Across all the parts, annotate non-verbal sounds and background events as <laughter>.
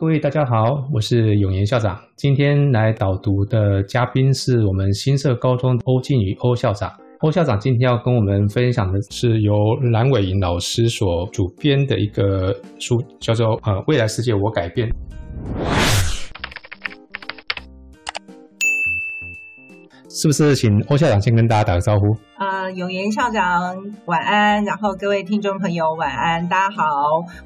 各位大家好，我是永言校长。今天来导读的嘉宾是我们新社高中欧静宇欧校长。欧校长今天要跟我们分享的是由蓝伟莹老师所主编的一个书，叫做《呃未来世界我改变》。是不是请欧校长先跟大家打个招呼？啊、呃，永言校长晚安，然后各位听众朋友晚安，大家好，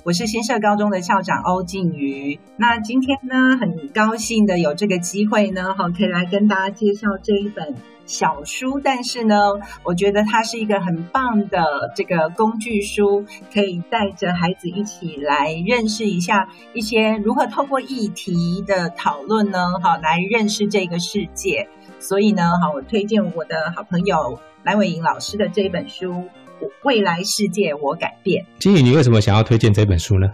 我是新社高中的校长欧静瑜。那今天呢，很高兴的有这个机会呢，哈，可以来跟大家介绍这一本小书。但是呢，我觉得它是一个很棒的这个工具书，可以带着孩子一起来认识一下一些如何透过议题的讨论呢，哈，来认识这个世界。所以呢，好，我推荐我的好朋友蓝伟莹老师的这一本书《未来世界我改变》。金宇，你为什么想要推荐这本书呢？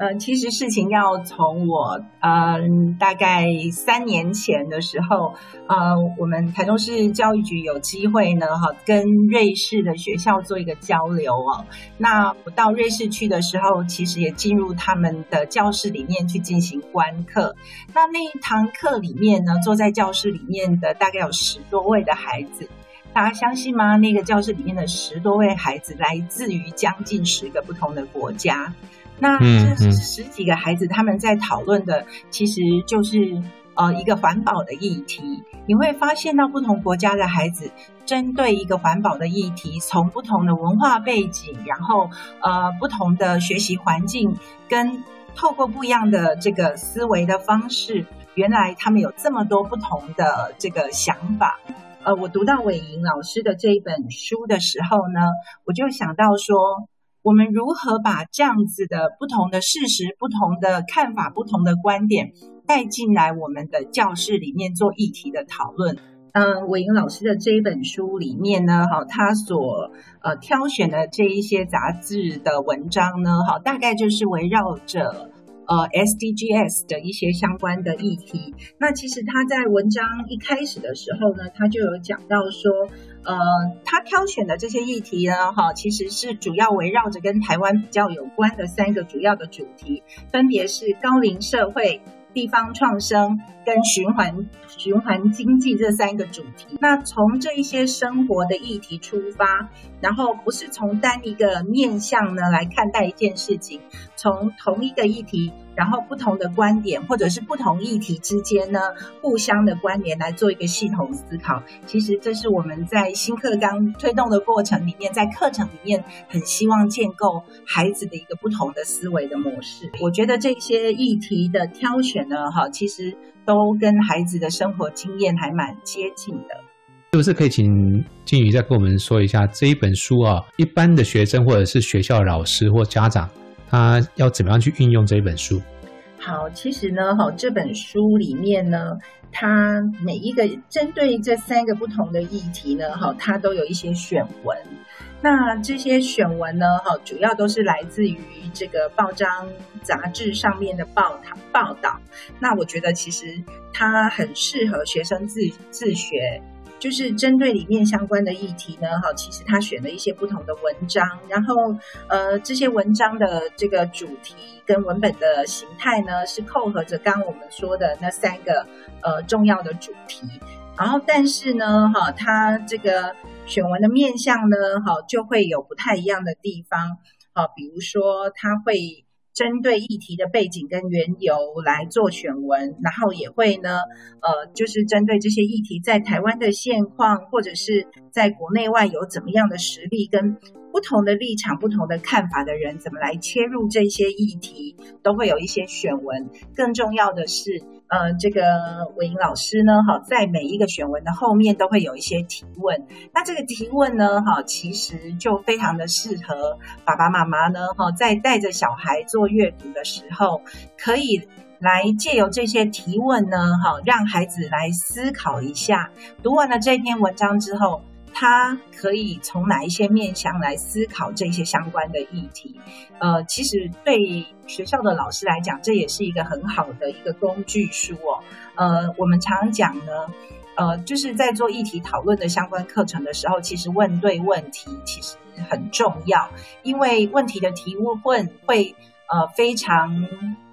呃，其实事情要从我嗯、呃，大概三年前的时候，呃，我们台中市教育局有机会呢，哈，跟瑞士的学校做一个交流哦。那我到瑞士去的时候，其实也进入他们的教室里面去进行观课。那那一堂课里面呢，坐在教室里面的大概有十多位的孩子，大家相信吗？那个教室里面的十多位孩子来自于将近十个不同的国家。那这十几个孩子他们在讨论的，其实就是呃一个环保的议题。你会发现到不同国家的孩子针对一个环保的议题，从不同的文化背景，然后呃不同的学习环境，跟透过不一样的这个思维的方式，原来他们有这么多不同的这个想法。呃，我读到伟莹老师的这一本书的时候呢，我就想到说。我们如何把这样子的不同的事实、不同的看法、不同的观点带进来我们的教室里面做议题的讨论？嗯，伟莹老师的这一本书里面呢，哈，他所呃挑选的这一些杂志的文章呢，哈，大概就是围绕着呃 SDGs 的一些相关的议题。那其实他在文章一开始的时候呢，他就有讲到说。呃，他挑选的这些议题呢，哈，其实是主要围绕着跟台湾比较有关的三个主要的主题，分别是高龄社会、地方创生跟循环循环经济这三个主题。那从这一些生活的议题出发，然后不是从单一个面向呢来看待一件事情，从同一个议题。然后不同的观点，或者是不同议题之间呢，互相的关联来做一个系统思考。其实这是我们在新课纲推动的过程里面，在课程里面很希望建构孩子的一个不同的思维的模式。我觉得这些议题的挑选呢，哈，其实都跟孩子的生活经验还蛮接近的。是不是可以请静瑜再跟我们说一下这一本书啊？一般的学生或者是学校老师或家长。他要怎么样去运用这一本书？好，其实呢，哈，这本书里面呢，它每一个针对这三个不同的议题呢，哈，它都有一些选文。那这些选文呢，哈，主要都是来自于这个报章杂志上面的报道报道。那我觉得其实它很适合学生自自学。就是针对里面相关的议题呢，哈，其实他选了一些不同的文章，然后呃，这些文章的这个主题跟文本的形态呢，是扣合着刚刚我们说的那三个呃重要的主题，然后但是呢，哈，他这个选文的面向呢，哈，就会有不太一样的地方，啊，比如说他会。针对议题的背景跟缘由来做选文，然后也会呢，呃，就是针对这些议题在台湾的现况，或者是在国内外有怎么样的实力跟不同的立场、不同的看法的人，怎么来切入这些议题，都会有一些选文。更重要的是。呃，这个伟莹老师呢，哈，在每一个选文的后面都会有一些提问。那这个提问呢，哈，其实就非常的适合爸爸妈妈呢，哈，在带着小孩做阅读的时候，可以来借由这些提问呢，哈，让孩子来思考一下。读完了这篇文章之后。他可以从哪一些面向来思考这些相关的议题？呃，其实对学校的老师来讲，这也是一个很好的一个工具书哦。呃，我们常讲呢，呃，就是在做议题讨论的相关课程的时候，其实问对问题其实很重要，因为问题的提问会呃非常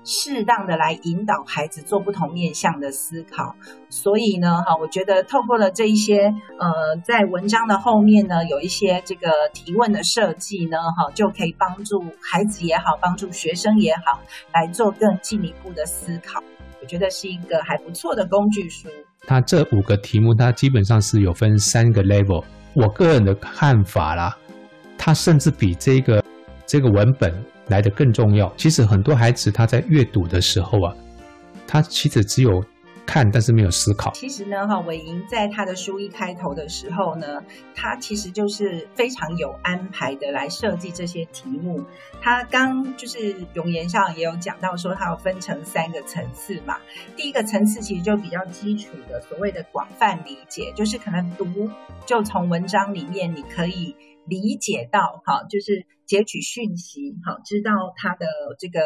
适当的来引导孩子做不同面向的思考。所以呢，哈，我觉得透过了这一些，呃，在文章的后面呢，有一些这个提问的设计呢，哈，就可以帮助孩子也好，帮助学生也好，来做更进一步的思考。我觉得是一个还不错的工具书。它这五个题目，它基本上是有分三个 level。我个人的看法啦，它甚至比这个这个文本来得更重要。其实很多孩子他在阅读的时候啊，他其实只有。看，但是没有思考。其实呢，哈，伟莹在他的书一开头的时候呢，他其实就是非常有安排的来设计这些题目。他刚就是永言上也有讲到说，他要分成三个层次嘛。第一个层次其实就比较基础的，所谓的广泛理解，就是可能读就从文章里面你可以理解到，哈，就是截取讯息，好，知道他的这个。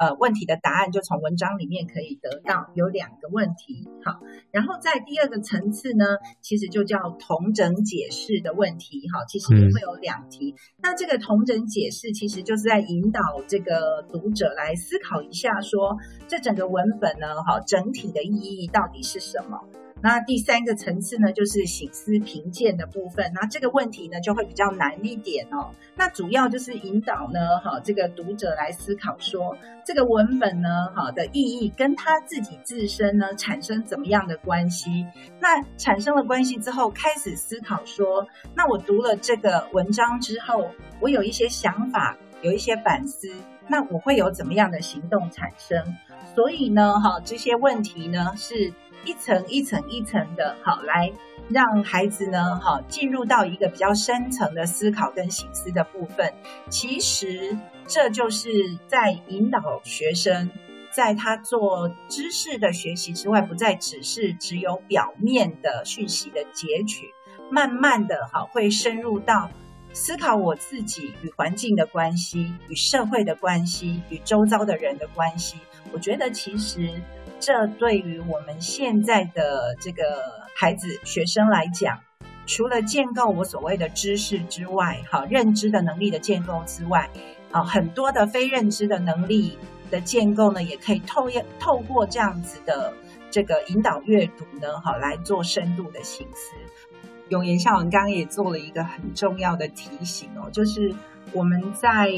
呃，问题的答案就从文章里面可以得到，有两个问题，好，然后在第二个层次呢，其实就叫同整解释的问题，哈，其实也会有两题。嗯、那这个同整解释其实就是在引导这个读者来思考一下说，说这整个文本呢，哈，整体的意义到底是什么？那第三个层次呢，就是醒思评鉴的部分。那这个问题呢，就会比较难一点哦。那主要就是引导呢，哈，这个读者来思考说，这个文本呢，哈的意义跟他自己自身呢，产生怎么样的关系？那产生了关系之后，开始思考说，那我读了这个文章之后，我有一些想法，有一些反思，那我会有怎么样的行动产生？所以呢，哈，这些问题呢是。一层一层一层的，好，来让孩子呢，好，进入到一个比较深层的思考跟醒思的部分。其实这就是在引导学生，在他做知识的学习之外，不再只是只有表面的讯息的截取，慢慢的，好，会深入到思考我自己与环境的关系，与社会的关系，与周遭的人的关系。我觉得其实。这对于我们现在的这个孩子、学生来讲，除了建构我所谓的知识之外，哈，认知的能力的建构之外，啊，很多的非认知的能力的建构呢，也可以透透过这样子的这个引导阅读呢，哈，来做深度的省思。永言校长刚刚也做了一个很重要的提醒哦，就是我们在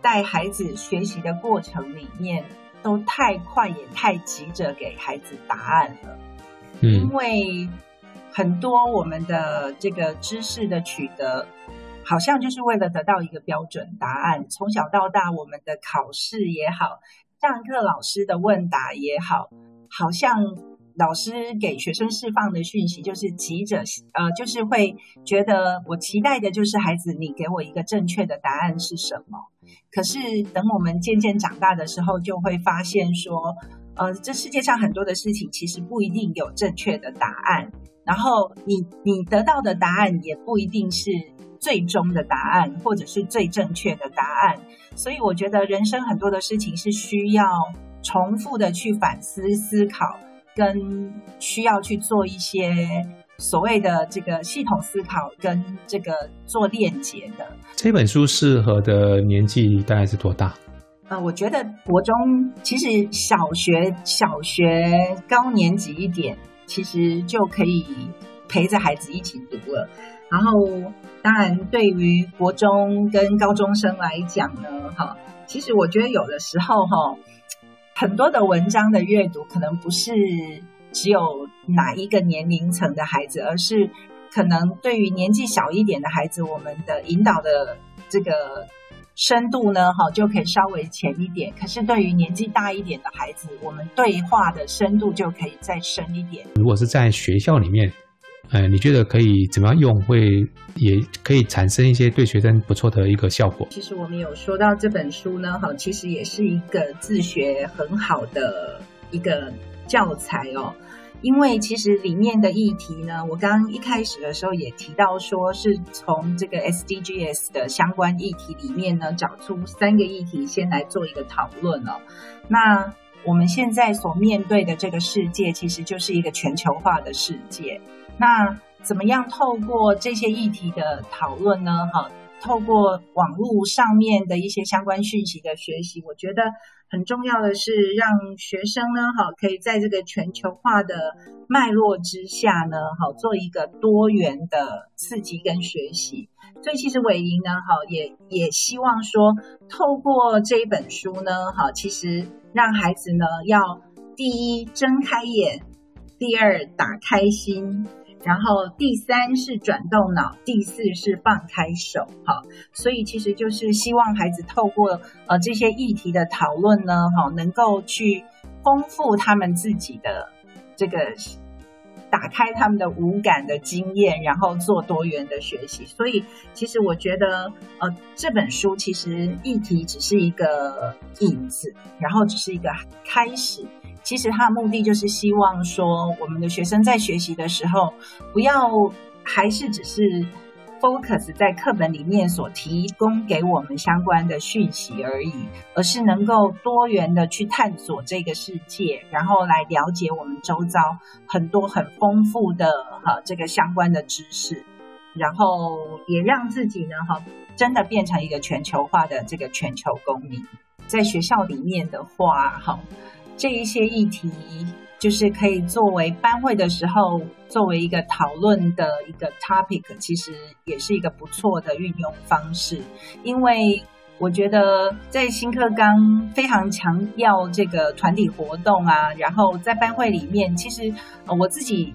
带孩子学习的过程里面。都太快也太急着给孩子答案了，嗯，因为很多我们的这个知识的取得，好像就是为了得到一个标准答案。从小到大，我们的考试也好，上课老师的问答也好，好像老师给学生释放的讯息就是急着，呃，就是会觉得我期待的就是孩子，你给我一个正确的答案是什么？可是，等我们渐渐长大的时候，就会发现说，呃，这世界上很多的事情其实不一定有正确的答案，然后你你得到的答案也不一定是最终的答案，或者是最正确的答案。所以，我觉得人生很多的事情是需要重复的去反思、思考，跟需要去做一些。所谓的这个系统思考跟这个做链接的这本书适合的年纪大概是多大？呃，我觉得国中其实小学小学高年级一点，其实就可以陪着孩子一起读了。然后，当然对于国中跟高中生来讲呢，哈，其实我觉得有的时候哈，很多的文章的阅读可能不是。只有哪一个年龄层的孩子，而是可能对于年纪小一点的孩子，我们的引导的这个深度呢，哈，就可以稍微浅一点。可是对于年纪大一点的孩子，我们对话的深度就可以再深一点。如果是在学校里面，呃，你觉得可以怎么样用，会也可以产生一些对学生不错的一个效果？其实我们有说到这本书呢，哈，其实也是一个自学很好的一个。教材哦，因为其实里面的议题呢，我刚刚一开始的时候也提到说，是从这个 SDGs 的相关议题里面呢，找出三个议题，先来做一个讨论哦。那我们现在所面对的这个世界，其实就是一个全球化的世界。那怎么样透过这些议题的讨论呢？哈，透过网络上面的一些相关讯息的学习，我觉得很重要的是让学生呢，哈，可以在这个全球化的脉络之下呢，哈，做一个多元的刺激跟学习。所以其实伟莹呢，哈，也也希望说，透过这一本书呢，哈，其实让孩子呢，要第一睁开眼，第二打开心。然后第三是转动脑，第四是放开手，哈，所以其实就是希望孩子透过呃这些议题的讨论呢，哈，能够去丰富他们自己的这个，打开他们的五感的经验，然后做多元的学习。所以其实我觉得，呃，这本书其实议题只是一个引子，然后只是一个开始。其实他的目的就是希望说，我们的学生在学习的时候，不要还是只是 focus 在课本里面所提供给我们相关的讯息而已，而是能够多元的去探索这个世界，然后来了解我们周遭很多很丰富的哈这个相关的知识，然后也让自己呢哈真的变成一个全球化的这个全球公民，在学校里面的话哈。这一些议题，就是可以作为班会的时候，作为一个讨论的一个 topic，其实也是一个不错的运用方式。因为我觉得在新课纲非常强调这个团体活动啊，然后在班会里面，其实我自己。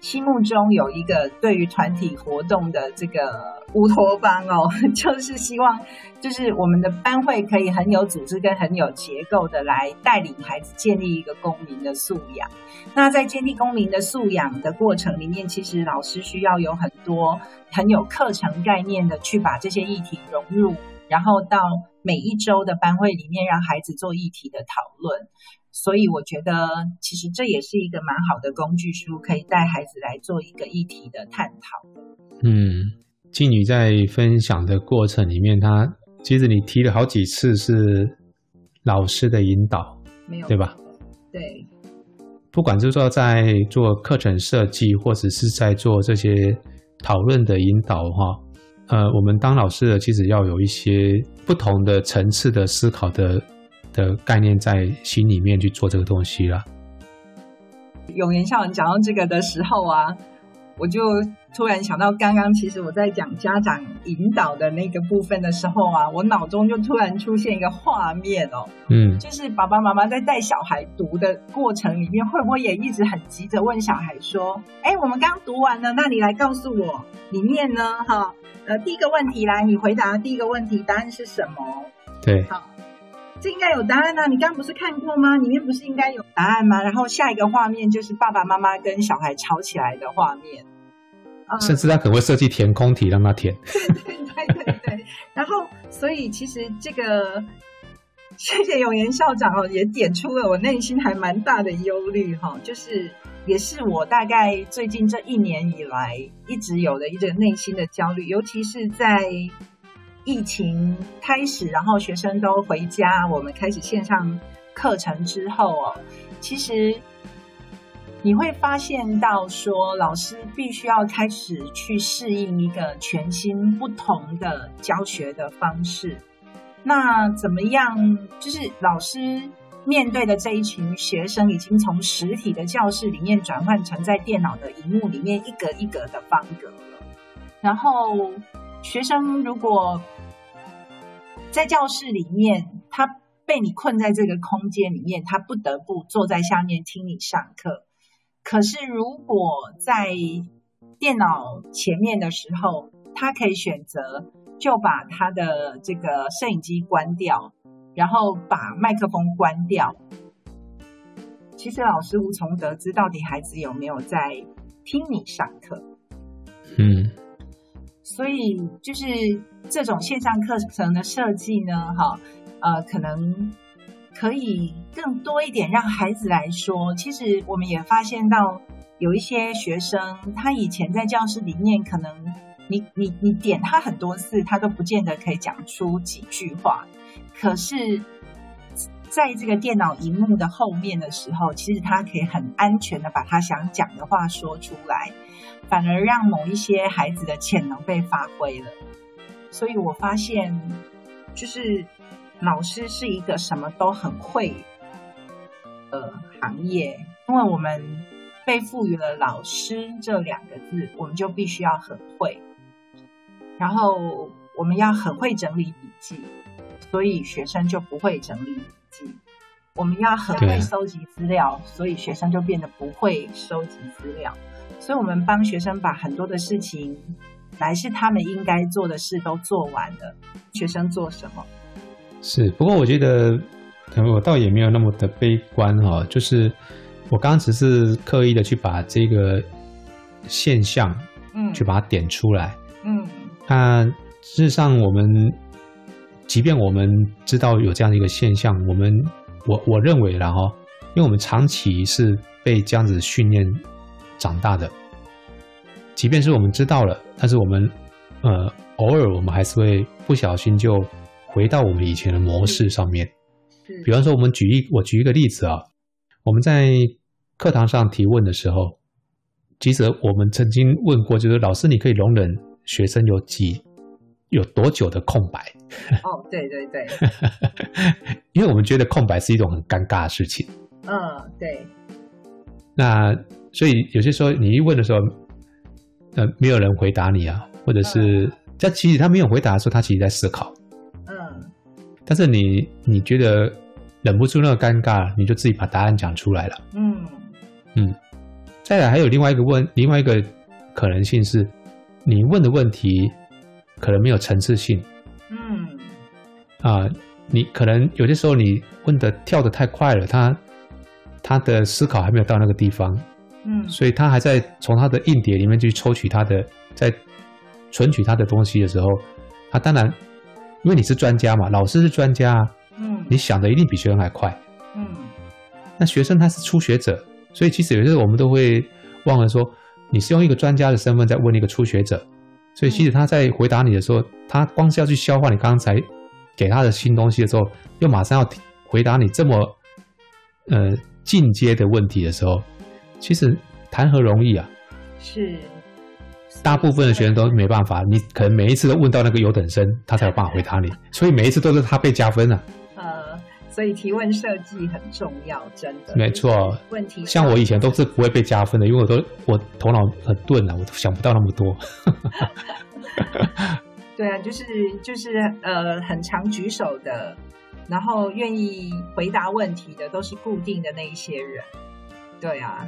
心目中有一个对于团体活动的这个乌托邦哦，<laughs> 就是希望，就是我们的班会可以很有组织跟很有结构的来带领孩子建立一个公民的素养。那在建立公民的素养的过程里面，其实老师需要有很多很有课程概念的去把这些议题融入，然后到每一周的班会里面让孩子做议题的讨论。所以我觉得，其实这也是一个蛮好的工具书，可以带孩子来做一个议题的探讨。嗯，静女在分享的过程里面，她其实你提了好几次是老师的引导，没有对吧？对，不管就是说在做课程设计，或者是在做这些讨论的引导哈，呃，我们当老师的其实要有一些不同的层次的思考的。的概念在心里面去做这个东西了。永言校长讲到这个的时候啊，我就突然想到，刚刚其实我在讲家长引导的那个部分的时候啊，我脑中就突然出现一个画面哦，嗯，就是爸爸妈妈在带小孩读的过程里面，会不会也一直很急着问小孩说：“哎，我们刚读完了，那你来告诉我里面呢？哈，呃，第一个问题来，你回答第一个问题，答案是什么？”对，好。这应该有答案呐、啊！你刚刚不是看过吗？里面不是应该有答案吗？然后下一个画面就是爸爸妈妈跟小孩吵起来的画面，甚至他可能会设计填空题让他填。对对对对对。然后，所以其实这个，谢谢永言校长哦，也点出了我内心还蛮大的忧虑哈，就是也是我大概最近这一年以来一直有的一个内心的焦虑，尤其是在。疫情开始，然后学生都回家，我们开始线上课程之后哦，其实你会发现到说，老师必须要开始去适应一个全新不同的教学的方式。那怎么样？就是老师面对的这一群学生，已经从实体的教室里面转换成在电脑的荧幕里面一格一格的方格了。然后学生如果在教室里面，他被你困在这个空间里面，他不得不坐在下面听你上课。可是，如果在电脑前面的时候，他可以选择就把他的这个摄影机关掉，然后把麦克风关掉。其实，老师无从得知到底孩子有没有在听你上课。嗯。所以就是这种线上课程的设计呢，哈，呃，可能可以更多一点让孩子来说。其实我们也发现到有一些学生，他以前在教室里面，可能你你你点他很多次，他都不见得可以讲出几句话。可是，在这个电脑荧幕的后面的时候，其实他可以很安全的把他想讲的话说出来。反而让某一些孩子的潜能被发挥了，所以我发现，就是老师是一个什么都很会的行业，因为我们被赋予了“老师”这两个字，我们就必须要很会，然后我们要很会整理笔记，所以学生就不会整理笔记。我们要很会收集资料，所以学生就变得不会收集资料。所以我们帮学生把很多的事情，来是他们应该做的事都做完了，学生做什么？是，不过我觉得，可能我倒也没有那么的悲观哈、哦。就是我刚刚只是刻意的去把这个现象，嗯，去把它点出来，嗯。那事实上，我们即便我们知道有这样的一个现象，我们。我我认为啦哈，因为我们长期是被这样子训练长大的，即便是我们知道了，但是我们呃偶尔我们还是会不小心就回到我们以前的模式上面。比方说，我们举一我举一个例子啊，我们在课堂上提问的时候，其实我们曾经问过，就是老师，你可以容忍学生有几有多久的空白？哦，对对对，<laughs> 因为我们觉得空白是一种很尴尬的事情。嗯，对。那所以有些时候你一问的时候，呃，没有人回答你啊，或者是，在其实他没有回答的时候，他其实在思考。嗯。但是你你觉得忍不住那个尴尬，你就自己把答案讲出来了。嗯嗯。再来还有另外一个问，另外一个可能性是，你问的问题可能没有层次性。嗯，啊，你可能有些时候你问的跳的太快了，他他的思考还没有到那个地方，嗯，所以他还在从他的硬碟里面去抽取他的，在存取他的东西的时候，他当然，因为你是专家嘛，老师是专家，嗯，你想的一定比学生还快，嗯，那学生他是初学者，所以其实有些时候我们都会忘了说，你是用一个专家的身份在问一个初学者。所以，其实他在回答你的时候，他光是要去消化你刚才给他的新东西的时候，又马上要回答你这么呃进阶的问题的时候，其实谈何容易啊！是，大部分的学生都没办法，你可能每一次都问到那个优等生，他才有办法回答你，<laughs> 所以每一次都是他被加分啊。所以提问设计很重要，真的。没错。问题像我以前都是不会被加分的，因为我都我头脑很钝啊，我都想不到那么多。<laughs> <laughs> 对啊，就是就是呃，很常举手的，然后愿意回答问题的，都是固定的那一些人。对啊。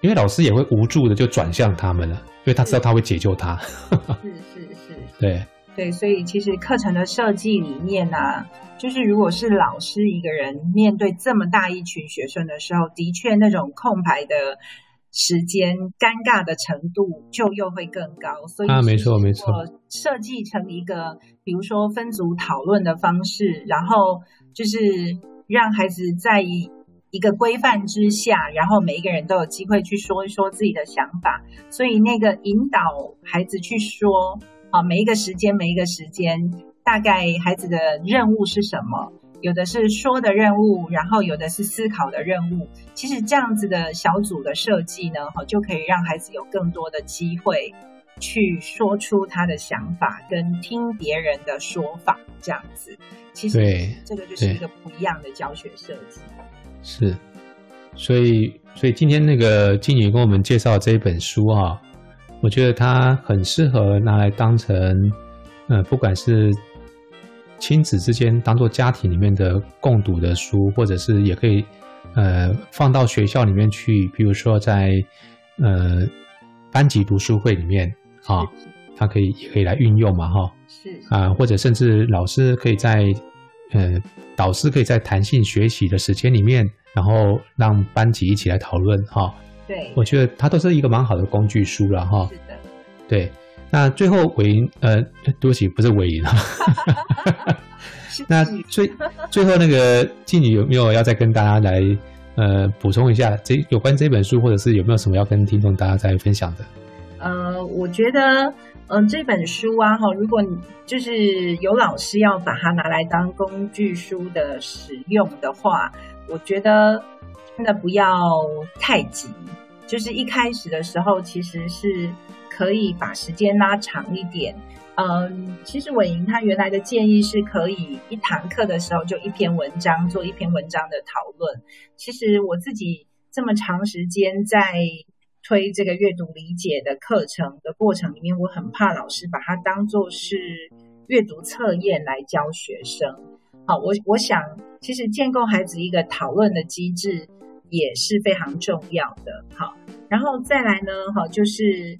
因为老师也会无助的就转向他们了，因为他知道他会解救他。是是是。是 <laughs> 对。对，所以其实课程的设计理念呢、啊，就是如果是老师一个人面对这么大一群学生的时候，的确那种空白的时间、尴尬的程度就又会更高。所以啊，没错没错，设计成一个比如说分组讨论的方式，然后就是让孩子在一个规范之下，然后每一个人都有机会去说一说自己的想法，所以那个引导孩子去说。啊，每一个时间，每一个时间，大概孩子的任务是什么？有的是说的任务，然后有的是思考的任务。其实这样子的小组的设计呢，哈，就可以让孩子有更多的机会去说出他的想法，跟听别人的说法。这样子，其实这个就是一个不一样的教学设计。是，所以，所以今天那个静宇跟我们介绍这一本书啊。我觉得它很适合拿来当成，呃，不管是亲子之间当做家庭里面的共读的书，或者是也可以，呃，放到学校里面去，比如说在呃班级读书会里面啊，它可以也可以来运用嘛，哈，是啊，或者甚至老师可以在，呃，导师可以在弹性学习的时间里面，然后让班级一起来讨论，哈。对，我觉得它都是一个蛮好的工具书了哈。是的，对。那最后伟莹，呃，对不起，不是伟莹啊。<laughs> <laughs> 那最最后那个静女有没有要再跟大家来呃补充一下这有关这本书，或者是有没有什么要跟听众大家再分享的？呃，我觉得，嗯、呃，这本书啊，哈，如果你就是有老师要把它拿来当工具书的使用的话，我觉得。真的不要太急，就是一开始的时候，其实是可以把时间拉长一点，嗯，其实伟莹他原来的建议是可以一堂课的时候就一篇文章做一篇文章的讨论。其实我自己这么长时间在推这个阅读理解的课程的过程里面，我很怕老师把它当作是阅读测验来教学生。好，我我想其实建构孩子一个讨论的机制也是非常重要的。好，然后再来呢，哈，就是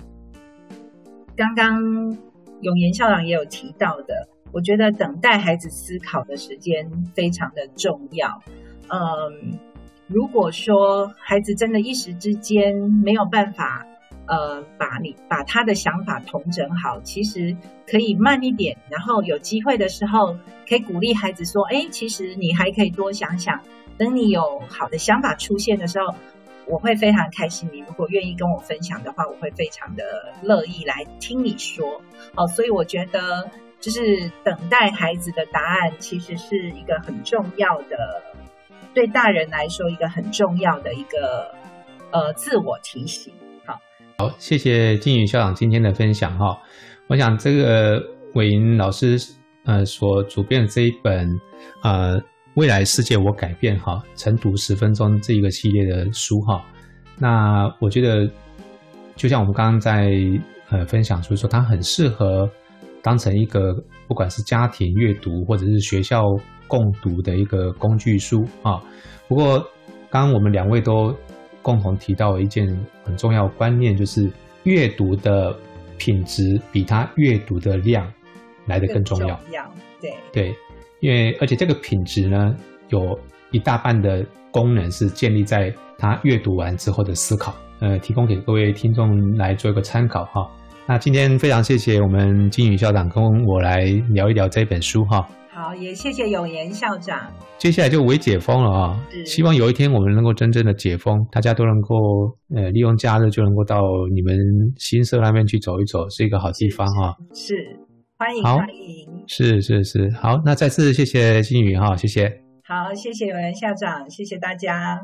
刚刚。永言校长也有提到的，我觉得等待孩子思考的时间非常的重要。嗯，如果说孩子真的一时之间没有办法，呃，把你把他的想法统整好，其实可以慢一点，然后有机会的时候可以鼓励孩子说：“哎，其实你还可以多想想，等你有好的想法出现的时候。”我会非常开心，你如果愿意跟我分享的话，我会非常的乐意来听你说。哦，所以我觉得就是等待孩子的答案，其实是一个很重要的，对大人来说一个很重要的一个呃自我提醒。好，谢谢金宇校长今天的分享哈。我想这个伟莹老师呃所主编的这一本呃。未来世界我改变哈，晨读十分钟这一个系列的书哈，那我觉得就像我们刚刚在呃分享，所以说它很适合当成一个不管是家庭阅读或者是学校共读的一个工具书啊。不过刚刚我们两位都共同提到了一件很重要的观念，就是阅读的品质比他阅读的量来得更重要。重要，对对。因为而且这个品质呢，有一大半的功能是建立在他阅读完之后的思考，呃，提供给各位听众来做一个参考哈。那今天非常谢谢我们金宇校长跟我来聊一聊这本书哈。好，也谢谢永言校长。接下来就为解封了啊，希望有一天我们能够真正的解封，大家都能够呃利用假日就能够到你们新社那边去走一走，是一个好地方啊。是。是欢迎欢迎，是是是，好，那再次谢谢金宇哈，谢谢，好，谢谢永言校长，谢谢大家。